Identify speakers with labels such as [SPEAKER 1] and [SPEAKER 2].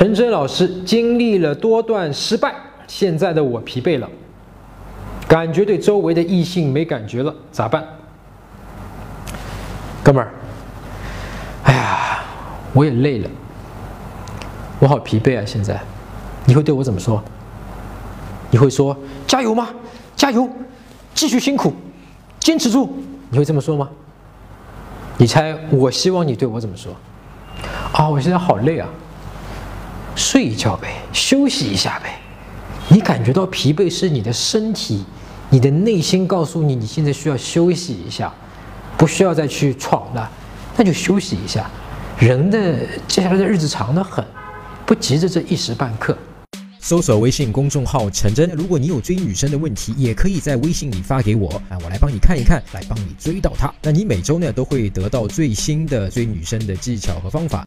[SPEAKER 1] 陈真老师经历了多段失败，现在的我疲惫了，感觉对周围的异性没感觉了，咋办？哥们儿，哎呀，我也累了，我好疲惫啊！现在，你会对我怎么说？你会说加油吗？加油，继续辛苦，坚持住。你会这么说吗？你猜我希望你对我怎么说？啊，我现在好累啊，睡一觉呗，休息一下呗。你感觉到疲惫是你的身体，你的内心告诉你你现在需要休息一下，不需要再去闯了，那就休息一下。人的接下来的日子长得很，不急着这一时半刻。
[SPEAKER 2] 搜索微信公众号陈真，如果你有追女生的问题，也可以在微信里发给我啊，我来帮你看一看，来帮你追到她。那你每周呢都会得到最新的追女生的技巧和方法。